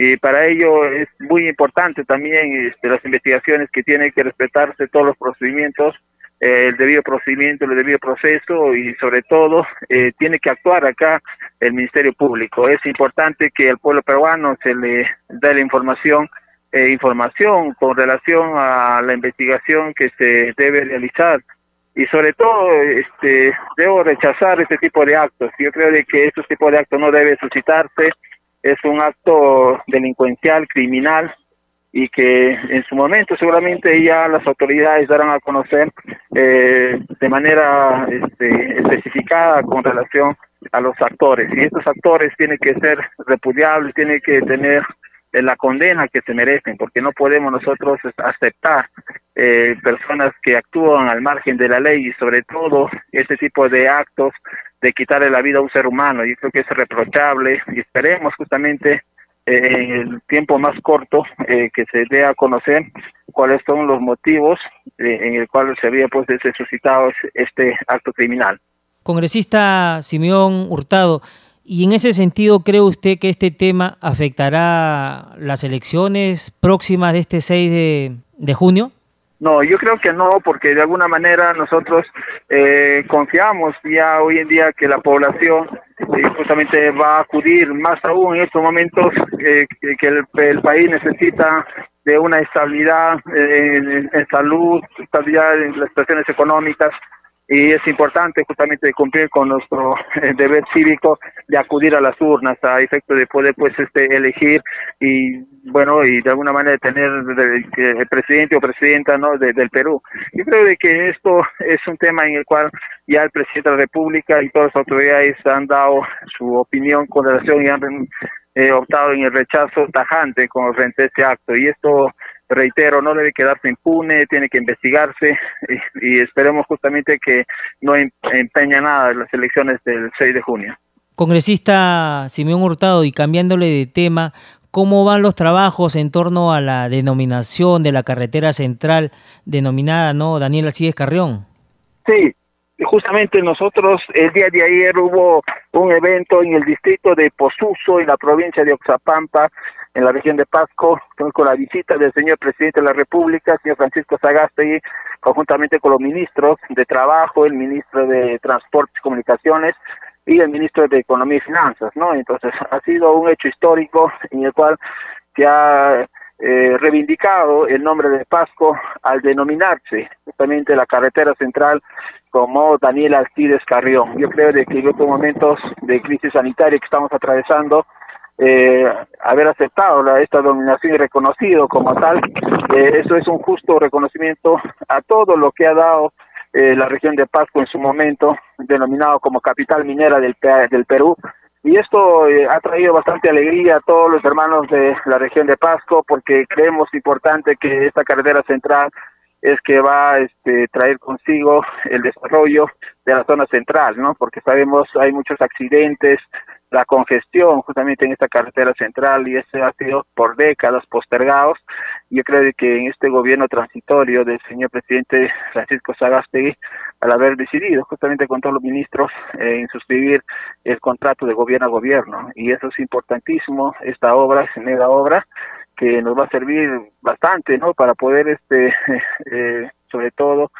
Y para ello es muy importante también este, las investigaciones que tienen que respetarse todos los procedimientos el debido procedimiento, el debido proceso y sobre todo eh, tiene que actuar acá el Ministerio Público. Es importante que al pueblo peruano se le dé la información, eh, información con relación a la investigación que se debe realizar y sobre todo este debo rechazar este tipo de actos. Yo creo de que este tipo de actos no debe suscitarse. Es un acto delincuencial, criminal, y que en su momento seguramente ya las autoridades darán a conocer eh, de manera este, especificada con relación a los actores. Y estos actores tienen que ser repudiables, tienen que tener eh, la condena que se merecen, porque no podemos nosotros aceptar eh, personas que actúan al margen de la ley y sobre todo este tipo de actos de quitarle la vida a un ser humano. Yo creo que es reprochable y esperemos justamente en el tiempo más corto eh, que se dé a conocer cuáles son los motivos eh, en el cual se había pues suscitado este acto criminal. Congresista Simeón Hurtado, ¿y en ese sentido cree usted que este tema afectará las elecciones próximas de este 6 de, de junio? No, yo creo que no, porque de alguna manera nosotros eh, confiamos ya hoy en día que la población eh, justamente va a acudir más aún en estos momentos eh, que el, país necesita de una estabilidad en, en, salud, estabilidad en las situaciones económicas y es importante justamente cumplir con nuestro eh, deber cívico de acudir a las urnas a efecto de poder pues este elegir y bueno y de alguna manera tener el presidente o presidenta no del Perú. Yo creo de que esto es un tema en el cual ya el presidente de la República y todas las autoridades han dado su opinión con relación y han eh, optado en el rechazo tajante con frente a este acto. Y esto reitero, no debe quedarse impune, tiene que investigarse y, esperemos justamente que no em, empeña nada en las elecciones del 6 de junio. Congresista Simeón Hurtado, y cambiándole de tema, ¿cómo van los trabajos en torno a la denominación de la carretera central denominada no Daniel Alcides Carrión? Sí, justamente nosotros el día de ayer hubo un evento en el distrito de Posuso, en la provincia de Oxapampa, en la región de Pasco, con la visita del señor presidente de la República, señor Francisco Sagasti, conjuntamente con los ministros de Trabajo, el ministro de Transportes y Comunicaciones y el ministro de Economía y Finanzas, ¿no? Entonces, ha sido un hecho histórico en el cual se ha eh, reivindicado el nombre de Pasco al denominarse justamente la carretera central como Daniel Alcides Carrión. Yo creo de que en estos momentos de crisis sanitaria que estamos atravesando, eh, haber aceptado la, esta dominación y reconocido como tal, eh, eso es un justo reconocimiento a todo lo que ha dado eh, la región de Pasco en su momento, denominado como capital minera del, del Perú. Y esto eh, ha traído bastante alegría a todos los hermanos de la región de Pasco porque creemos importante que esta carretera central es que va a este, traer consigo el desarrollo de la zona central, ¿no? Porque sabemos hay muchos accidentes, la congestión justamente en esta carretera central y ese ha sido por décadas postergados. Yo creo que en este gobierno transitorio del señor presidente Francisco Sagastegui, al haber decidido justamente con todos los ministros eh, en suscribir el contrato de gobierno a gobierno, y eso es importantísimo, esta obra es mega obra que nos va a servir bastante, ¿no? Para poder, este, eh, sobre todo,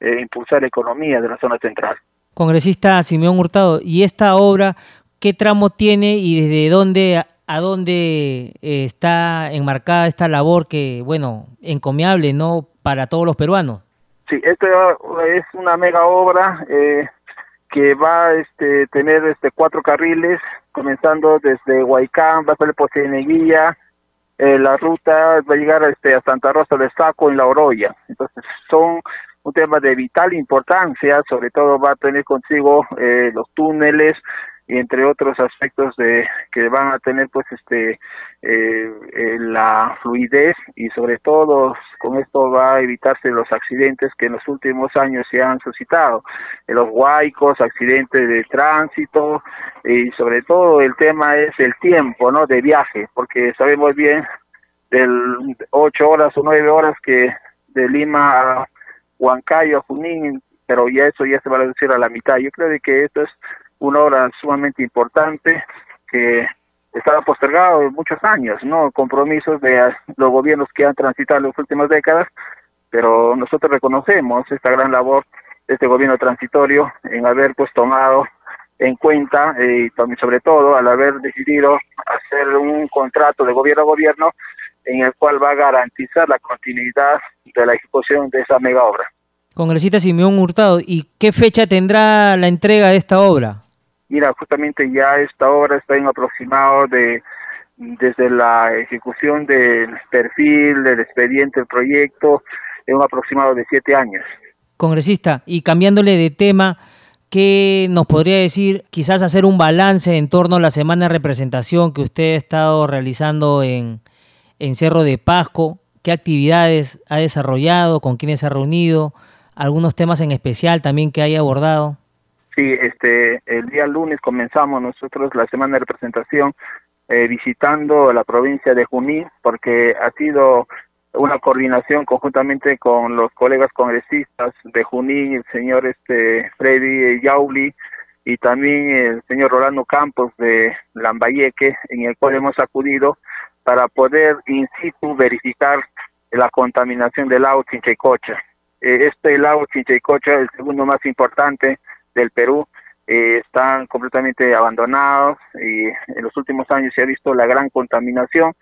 eh, impulsar la economía de la zona central. Congresista Simeón Hurtado, ¿y esta obra qué tramo tiene y desde dónde a dónde eh, está enmarcada esta labor que, bueno, encomiable, ¿no? Para todos los peruanos. Sí, esto es una mega obra eh, que va a este, tener este, cuatro carriles, comenzando desde Huaycán, va a ser por Cieneguilla, eh, la ruta va a llegar este, a Santa Rosa de Saco en La Oroya. Entonces, son un tema de vital importancia, sobre todo va a tener consigo los túneles, y entre otros aspectos de que van a tener pues este eh, eh, la fluidez y sobre todo con esto va a evitarse los accidentes que en los últimos años se han suscitado los huaicos accidentes de tránsito y sobre todo el tema es el tiempo no de viaje porque sabemos bien del ocho horas o nueve horas que de Lima a Huancayo a Junín pero ya eso ya se va a reducir a la mitad. Yo creo que esto es una obra sumamente importante que estaba postergado muchos años, ¿no? Compromisos de los gobiernos que han transitado las últimas décadas, pero nosotros reconocemos esta gran labor de este gobierno transitorio en haber pues tomado en cuenta eh, y sobre todo al haber decidido hacer un contrato de gobierno a gobierno en el cual va a garantizar la continuidad de la ejecución de esa mega obra. Congresista Simeón Hurtado, ¿y qué fecha tendrá la entrega de esta obra? Mira, justamente ya esta obra está en aproximado de desde la ejecución del perfil, del expediente, del proyecto, en un aproximado de siete años. Congresista, y cambiándole de tema, ¿qué nos podría decir, quizás hacer un balance en torno a la semana de representación que usted ha estado realizando en, en Cerro de Pasco? ¿Qué actividades ha desarrollado? ¿Con quiénes ha reunido? ¿Algunos temas en especial también que haya abordado? Sí, este, el día lunes comenzamos nosotros la semana de representación eh, visitando la provincia de Junín, porque ha sido una coordinación conjuntamente con los colegas congresistas de Junín, el señor este Freddy Yauli y también el señor Rolando Campos de Lambayeque, en el cual hemos acudido para poder in situ verificar la contaminación del lago Chinchaycocha. Eh, este lago Chinchaycocha, el segundo más importante del Perú eh, están completamente abandonados y en los últimos años se ha visto la gran contaminación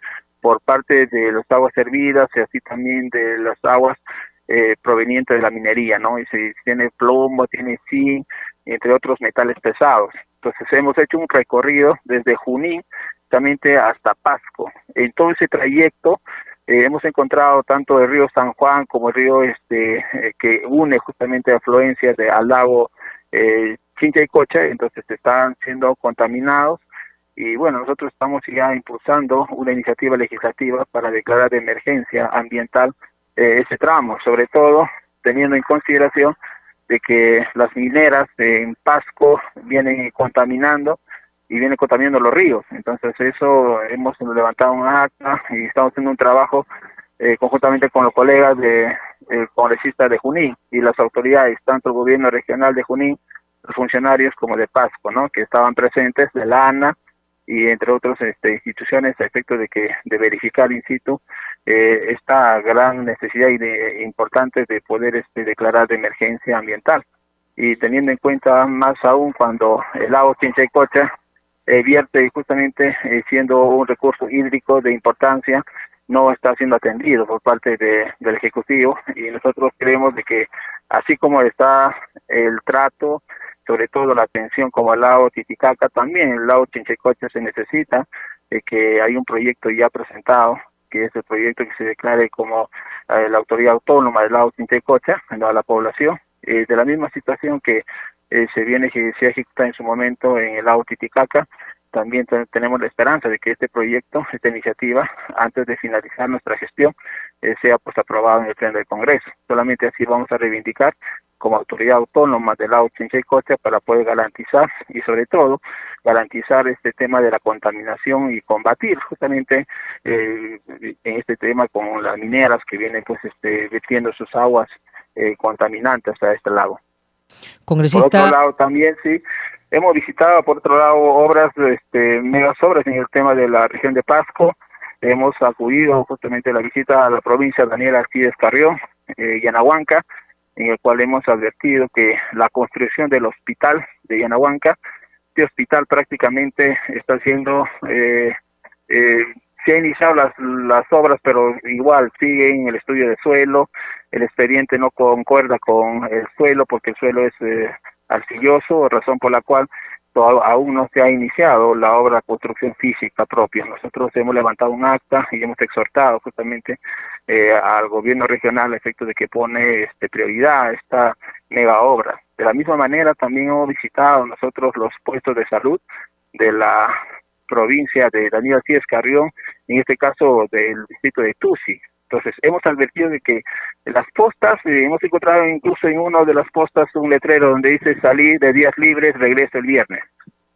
por parte de las aguas servidas y así también de las aguas eh, provenientes de la minería, ¿no? Y se tiene plomo, tiene zinc, entre otros metales pesados. Entonces hemos hecho un recorrido desde Junín justamente hasta Pasco. En todo ese trayecto eh, hemos encontrado tanto el río San Juan como el río este que une justamente afluencias de, al lago eh, Chincha y Cocha, entonces están siendo contaminados y bueno, nosotros estamos ya impulsando una iniciativa legislativa para declarar de emergencia ambiental eh, ese tramo, sobre todo teniendo en consideración de que las mineras en Pasco vienen contaminando y vienen contaminando los ríos. Entonces eso hemos levantado un acta y estamos haciendo un trabajo eh, conjuntamente con los colegas de el congresista de Junín y las autoridades, tanto el gobierno regional de Junín, los funcionarios como de Pasco, ¿no? que estaban presentes, de la ANA y entre otras este, instituciones a efecto de que de verificar in situ eh, esta gran necesidad y de, importante de poder este, declarar de emergencia ambiental y teniendo en cuenta más aún cuando el lago Chinchaycocha eh, vierte justamente eh, siendo un recurso hídrico de importancia no está siendo atendido por parte de, del Ejecutivo y nosotros creemos de que así como está el trato, sobre todo la atención como el lago Titicaca, también el lago Chinchecocha se necesita de que hay un proyecto ya presentado, que es el proyecto que se declare como eh, la autoridad autónoma del lago Chinchecocha a la población, eh, de la misma situación que eh, se viene se en su momento en el lago Titicaca, también tenemos la esperanza de que este proyecto, esta iniciativa, antes de finalizar nuestra gestión, eh, sea pues aprobado en el pleno del Congreso. Solamente así vamos a reivindicar como autoridad autónoma del lado Chincha y Cocha para poder garantizar y sobre todo garantizar este tema de la contaminación y combatir justamente eh, en este tema con las mineras que vienen pues este vertiendo sus aguas eh, contaminantes a este lago. Congresista... Por otro lado también sí Hemos visitado, por otro lado, obras, este, megas obras en el tema de la región de Pasco. Hemos acudido justamente a la visita a la provincia de Daniel Arquídez Carrión, eh, Yanahuanca, en el cual hemos advertido que la construcción del hospital de Yanahuanca, este hospital prácticamente está siendo, eh, eh, se han iniciado las, las obras, pero igual siguen el estudio de suelo, el expediente no concuerda con el suelo porque el suelo es arcilloso, razón por la cual aún no se ha iniciado la obra de construcción física propia. Nosotros hemos levantado un acta y hemos exhortado justamente eh, al gobierno regional a efecto de que pone este, prioridad a esta mega obra. De la misma manera, también hemos visitado nosotros los puestos de salud de la provincia de Daniel Cíes Carrión, en este caso del distrito de Tusi. Entonces, hemos advertido de que las postas, eh, hemos encontrado incluso en una de las postas un letrero donde dice salir de días libres, regreso el viernes,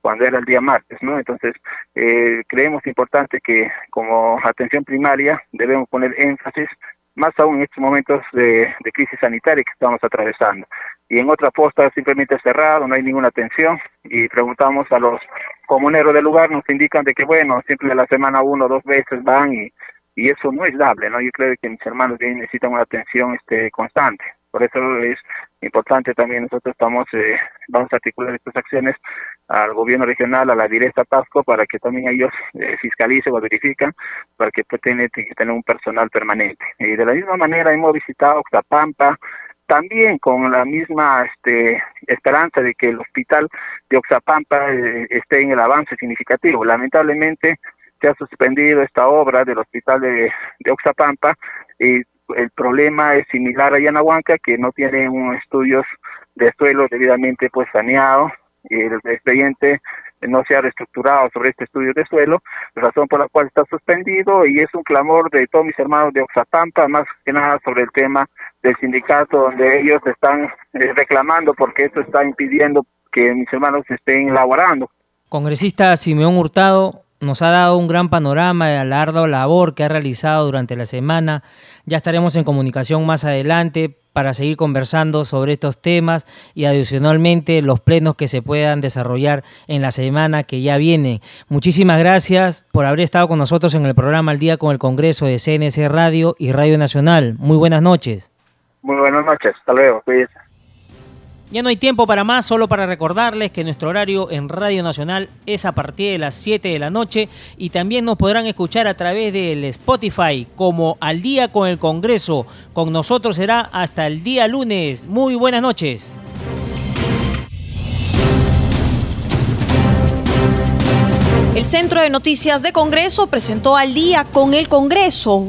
cuando era el día martes, ¿no? Entonces, eh, creemos importante que como atención primaria debemos poner énfasis más aún en estos momentos de, de crisis sanitaria que estamos atravesando. Y en otra posta simplemente cerrado, no hay ninguna atención y preguntamos a los comuneros del lugar, nos indican de que bueno, siempre la semana uno o dos veces van y y eso no es dable, ¿no? Yo creo que mis hermanos necesitan una atención este, constante. Por eso es importante también nosotros estamos eh, vamos a articular estas acciones al gobierno regional, a la directa Pasco, para que también ellos eh, fiscalicen o verifican, para que pues, tener, que tener un personal permanente. Y de la misma manera hemos visitado Oxapampa, también con la misma este, esperanza de que el hospital de Oxapampa eh, esté en el avance significativo. Lamentablemente, se ha suspendido esta obra del hospital de, de Oxapampa y el problema es similar a Yanahuanca, que no tiene un estudios de suelo debidamente pues saneado y el expediente no se ha reestructurado sobre este estudio de suelo, razón por la cual está suspendido y es un clamor de todos mis hermanos de Oxapampa, más que nada sobre el tema del sindicato donde ellos están eh, reclamando porque esto está impidiendo que mis hermanos estén laborando. Congresista Simeón Hurtado, nos ha dado un gran panorama de la ardua labor que ha realizado durante la semana. Ya estaremos en comunicación más adelante para seguir conversando sobre estos temas y adicionalmente los plenos que se puedan desarrollar en la semana que ya viene. Muchísimas gracias por haber estado con nosotros en el programa Al Día con el Congreso de CNC Radio y Radio Nacional. Muy buenas noches. Muy buenas noches. Hasta luego. Ya no hay tiempo para más, solo para recordarles que nuestro horario en Radio Nacional es a partir de las 7 de la noche y también nos podrán escuchar a través del Spotify como Al día con el Congreso. Con nosotros será hasta el día lunes. Muy buenas noches. El Centro de Noticias de Congreso presentó Al día con el Congreso